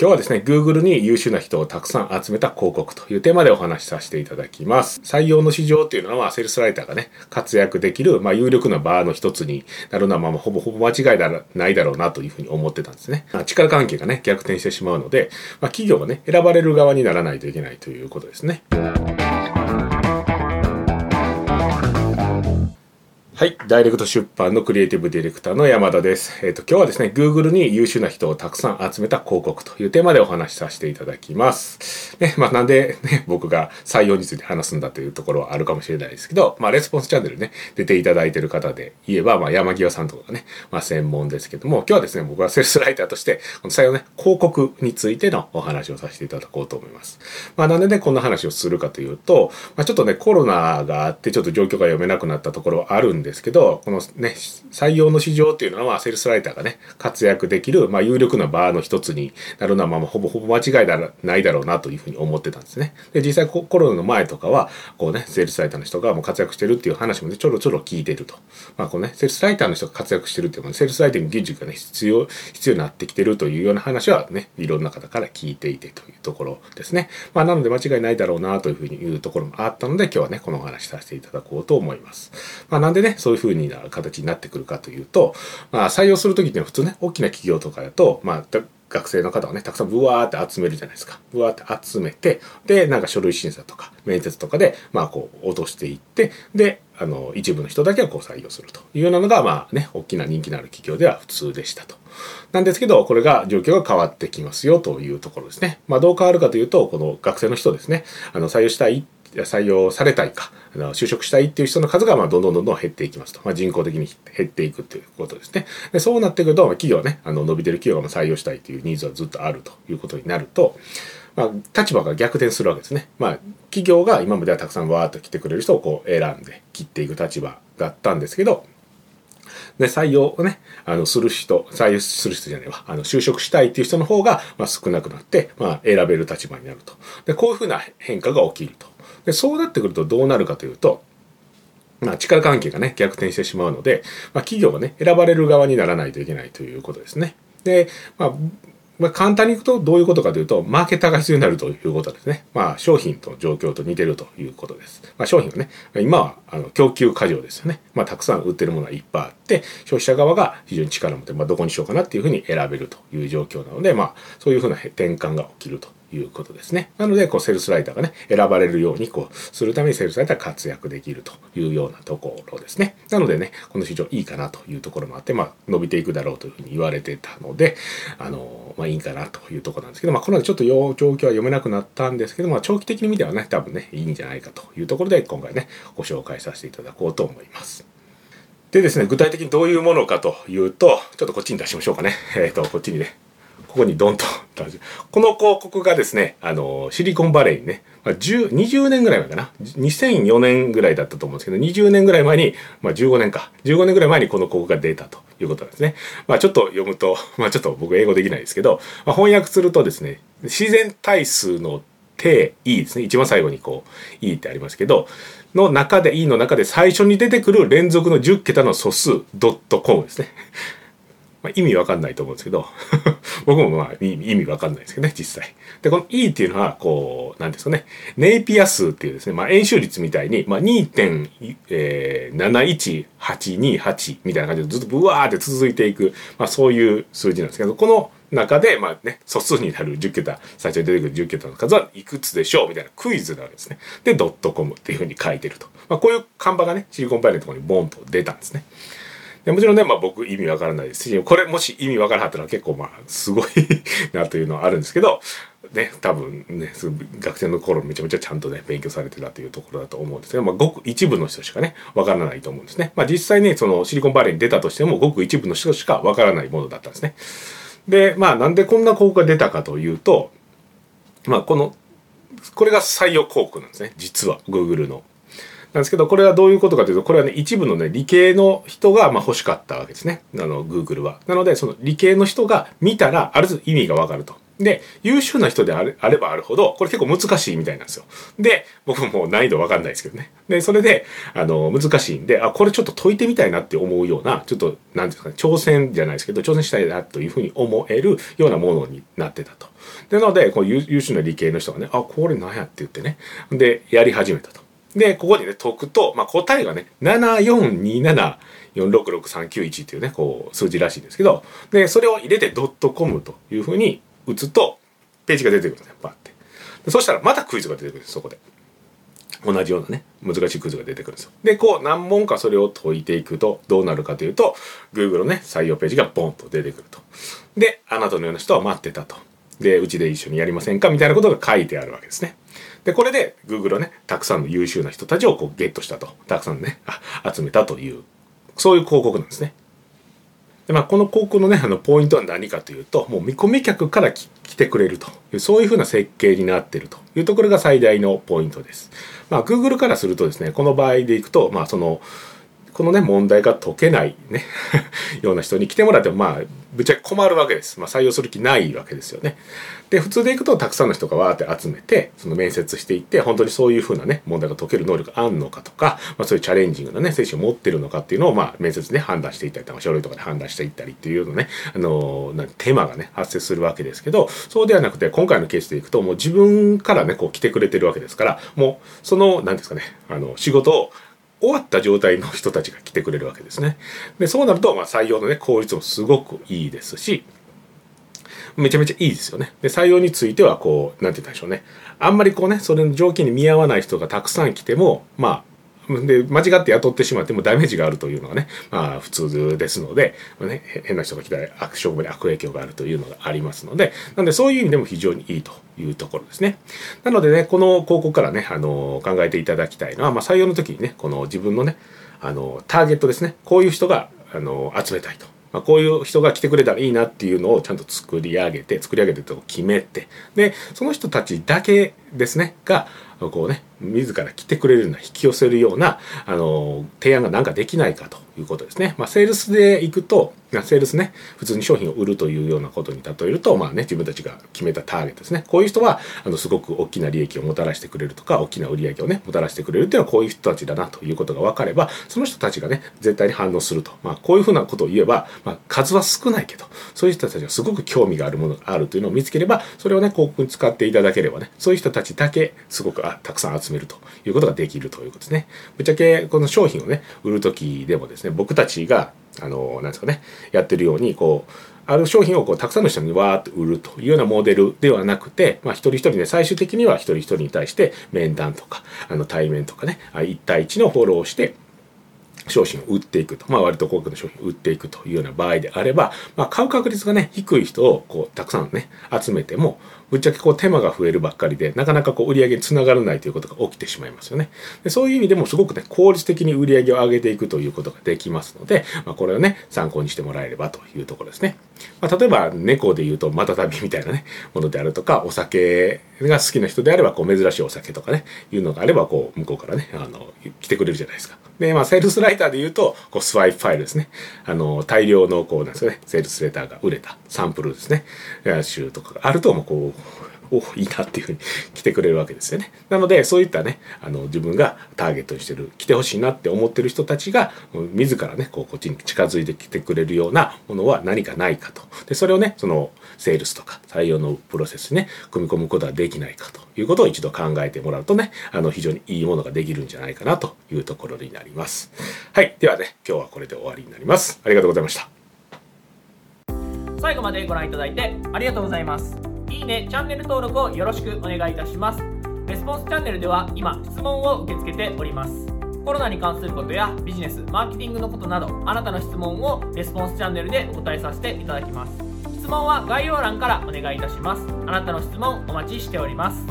今日はですね、Google に優秀な人をたくさん集めた広告というテーマでお話しさせていただきます。採用の市場っていうのは、セルスライターがね、活躍できる、まあ、有力なバーの一つになるのは、まあ、ほぼほぼ間違いだないだろうなというふうに思ってたんですね。あ、力関係がね、逆転してしまうので、まあ、企業がね、選ばれる側にならないといけないということですね。はい。ダイレクト出版のクリエイティブディレクターの山田です。えっ、ー、と、今日はですね、Google に優秀な人をたくさん集めた広告というテーマでお話しさせていただきます。ね、まあ、なんでね、僕が採用について話すんだというところはあるかもしれないですけど、まあ、レスポンスチャンネルね、出ていただいている方で言えば、まあ、山際さんとかね、まあ、専門ですけども、今日はですね、僕はセールスライターとして、この採用ね、広告についてのお話をさせていただこうと思います。まあ、なんでね、こんな話をするかというと、まあ、ちょっとね、コロナがあって、ちょっと状況が読めなくなったところはあるんでですけど、このね、採用の市場っていうのは、セルスライターがね、活躍できる、まあ、有力なバーの一つになるのは、まあ、ほぼほぼ間違いだないだろうなというふうに思ってたんですね。で、実際コロナの前とかは、こうね、セールスライターの人がもう活躍してるっていう話もね、ちょろちょろ聞いてると。まあ、こうね、セールスライターの人が活躍してるっていうのは、セールスライターに技術がね、必要、必要になってきてるというような話はね、いろんな方から聞いていてというところですね。まあ、なので間違いないだろうなというふうに言うところもあったので、今日はね、このお話させていただこうと思います。まあ、なんでね、そういうふうにな形になってくるかというと、まあ、採用する時っていうのは普通ね、大きな企業とかだと、まあ、学生の方をね、たくさんブワーって集めるじゃないですか。ブワーって集めて、で、なんか書類審査とか、面接とかで、まあ、こう、落としていって、で、あの、一部の人だけはこう採用するというようなのが、まあね、大きな人気のある企業では普通でしたと。なんですけど、これが状況が変わってきますよというところですね。まあ、どう変わるかというと、この学生の人ですね、あの、採用したいっ採用されたいか、就職したいっていう人の数がまあどんどんどんどん減っていきますと。まあ、人口的に減っていくということですね。でそうなってくると、企業ね、あの伸びてる企業が採用したいというニーズはずっとあるということになると、まあ、立場が逆転するわけですね。まあ、企業が今まではたくさんわーっと来てくれる人をこう選んで切っていく立場だったんですけど、で、採用をね、あの、する人、採用する人じゃないわ、あの、就職したいっていう人の方が、まあ、少なくなって、まあ、選べる立場になると。で、こういうふうな変化が起きると。でそうなってくるとどうなるかというと、まあ、力関係がね、逆転してしまうので、まあ、企業がね、選ばれる側にならないといけないということですね。で、まあ、まあ、簡単に言うとどういうことかというと、マーケターが必要になるということですね。まあ、商品と状況と似てるということです。まあ、商品はね、今はあの供給過剰ですよね。まあ、たくさん売ってるものはいっぱいあって、消費者側が非常に力を持って、まあ、どこにしようかなっていうふうに選べるという状況なので、まあ、そういうふうな転換が起きるということですね。なので、こう、セールスライターがね、選ばれるように、こう、するためにセールスライターが活躍できるというようなところですね。なのでね、この市場いいかなというところもあって、まあ、伸びていくだろうというふうに言われてたので、あの、まあ、いいかなというところなんですけど、まあ、このちょっと状況は読めなくなったんですけど、まあ、長期的に見てはね、多分ね、いいんじゃないかというところで、今回ね、ご紹介させていただこうと思います。でですね、具体的にどういうものかというと、ちょっとこっちに出しましょうかね。えっ、ー、と、こっちにね、ここにドンとこの広告がですね、あの、シリコンバレーにね、まあ、20年ぐらい前かな。2004年ぐらいだったと思うんですけど、20年ぐらい前に、まあ15年か。15年ぐらい前にこの広告が出たということなんですね。まあちょっと読むと、まあちょっと僕英語できないですけど、まあ、翻訳するとですね、自然対数の定 E ですね。一番最後にこう E ってありますけど、の中で E の中で最初に出てくる連続の10桁の素数ドットコムですね。まあ、意味わかんないと思うんですけど 僕もまあ意味わかんないですけどね実際でこの E っていうのはこう何ですかねネイピア数っていうですね、まあ、円周率みたいに、まあ、2.71828みたいな感じでずっとブワーって続いていく、まあ、そういう数字なんですけどこの中で、まあね、素数になる10桁、最初に出てくる10桁の数はいくつでしょうみたいなクイズなわけですね。で、ドットコムっていうふうに書いてると。まあ、こういう看板がね、シリコンバレーのところにボンと出たんですね。でもちろんね、まあ僕意味わからないですし、これもし意味わからなかったら結構まあすごい なというのはあるんですけど、ね、多分ね、学生の頃めちゃめちゃちゃんとね、勉強されてたというところだと思うんですけど、まあごく一部の人しかね、わからないと思うんですね。まあ実際ね、そのシリコンバレーに出たとしても、ごく一部の人しかわからないものだったんですね。で、まあなんでこんな広告が出たかというと、まあこの、これが採用広告なんですね、実は、Google の。なんですけど、これはどういうことかというと、これはね、一部のね、理系の人がまあ欲しかったわけですね。あの、Google は。なので、その理系の人が見たら、ある意味がわかると。で、優秀な人であれあればあるほど、これ結構難しいみたいなんですよ。で、僕も難易度わかんないですけどね。で、それで、あの、難しいんで、あ、これちょっと解いてみたいなって思うような、ちょっと、なんですかね、挑戦じゃないですけど、挑戦したいなというふうに思えるようなものになってたと。で、なので、こう優秀な理系の人がね、あ、これ何やって言ってね。で、やり始めたと。で、ここにね、解くと、まあ、答えがね、7427466391っていうね、こう、数字らしいんですけど、で、それを入れてドットコムというふうに打つと、ページが出てくるんですね、バッて。そしたらまたクイズが出てくるんです、そこで。同じようなね、難しいクイズが出てくるんですよ。で、こう何問かそれを解いていくとどうなるかというと、Google のね、採用ページがボンと出てくると。で、あなたのような人は待ってたと。で、うちで一緒にやりませんかみたいなことが書いてあるわけですね。で、これで Google はね、たくさんの優秀な人たちをこうゲットしたと。たくさんね、集めたという、そういう広告なんですね。で、まあ、この広告のね、あの、ポイントは何かというと、もう見込み客から来てくれるという、そういうふうな設計になっているというところが最大のポイントです。まあ、Google からするとですね、この場合でいくと、まあ、その、このね、問題が解けないね ような人に来てもらっても、まあ、ぶっちゃけ困るわけです。まあ、採用する気ないわけですよね。で、普通でいくと、たくさんの人がわーって集めて、その面接していって、本当にそういうふうなね、問題が解ける能力があるのかとか、まあ、そういうチャレンジングなね、精神を持ってるのかっていうのを、まあ、面接で判断していったりとか、書類とかで判断していったりっていうのね、あのー、手間がね、発生するわけですけど、そうではなくて、今回のケースでいくと、もう自分からね、こう来てくれてるわけですから、もう、その、なんですかね、あの、仕事を、終わった状態の人たちが来てくれるわけですね。で、そうなると、まあ、採用のね、効率もすごくいいですし、めちゃめちゃいいですよね。で、採用については、こう、なんて言ったんでしょうね。あんまりこうね、それの条件に見合わない人がたくさん来ても、まあ、で、間違って雇ってしまってもダメージがあるというのがね、まあ普通ですので、まね、変な人が来たら悪勝負で悪影響があるというのがありますので、なのでそういう意味でも非常にいいというところですね。なのでね、この広告からね、あの、考えていただきたいのは、まあ採用の時にね、この自分のね、あの、ターゲットですね、こういう人が、あの、集めたいと。まあ、こういう人が来てくれたらいいなっていうのをちゃんと作り上げて、作り上げてと決めて、で、その人たちだけですね、が、こうね、自ら来てくれるような、引き寄せるような、あの、提案がなんかできないかということですね。まあ、セールスで行くと、セールスね、普通に商品を売るというようなことに例えると、まあね、自分たちが決めたターゲットですね。こういう人は、あの、すごく大きな利益をもたらしてくれるとか、大きな売り上げをね、もたらしてくれるっていうのはこういう人たちだなということが分かれば、その人たちがね、絶対に反応すると。まあ、こういうふうなことを言えば、まあ、数は少ないけど、そういう人たちがすごく興味があるものがあるというのを見つければ、それをね、広告に使っていただければね、そういう人たちたちだけすごく、あ、たくさん集めるということができるということですね。ぶっちゃけ、この商品をね、売るときでもですね、僕たちが、あの、なんですかね、やってるように、こう、ある商品をこうたくさんの人にわーっと売るというようなモデルではなくて、まあ、一人一人ね、最終的には一人一人に対して面談とか、あの対面とかね、一対一のフォローをして、商品を売っていくと。まあ割と高額の商品を売っていくというような場合であれば、まあ買う確率がね、低い人をこうたくさんね、集めても、ぶっちゃけこう手間が増えるばっかりで、なかなかこう売り上げにつながらないということが起きてしまいますよね。でそういう意味でもすごくね、効率的に売り上げを上げていくということができますので、まあこれをね、参考にしてもらえればというところですね。まあ例えば猫で言うとまたたびみたいなね、ものであるとか、お酒が好きな人であれば、こう珍しいお酒とかね、いうのがあれば、こう向こうからね、あの、来てくれるじゃないですか。で、まあ、セールスラライターで言うと、こう、スワイプファイルですね。あの、大量の、こう、なんですかね、セールスレターが売れたサンプルですね。集とかがあると、もう、こう、おいいなっていうふうに来てくれるわけですよね。なので、そういったね、あの、自分がターゲットにしてる、来てほしいなって思ってる人たちが、自らね、こう、こっちに近づいてきてくれるようなものは何かないかと。で、それをね、その、セールスとか採用のプロセスにね、組み込むことはできないかということを一度考えてもらうとね、あの、非常にいいものができるんじゃないかなというところになります。はい。ではね、今日はこれで終わりになります。ありがとうございました。最後までご覧いただいてありがとうございます。いいね、チャンネル登録をよろしくお願いいたします。レスポンスチャンネルでは今、質問を受け付けております。コロナに関することやビジネス、マーケティングのことなど、あなたの質問をレスポンスチャンネルでお答えさせていただきます。質問は概要欄からお願いいたします。あなたの質問お待ちしております。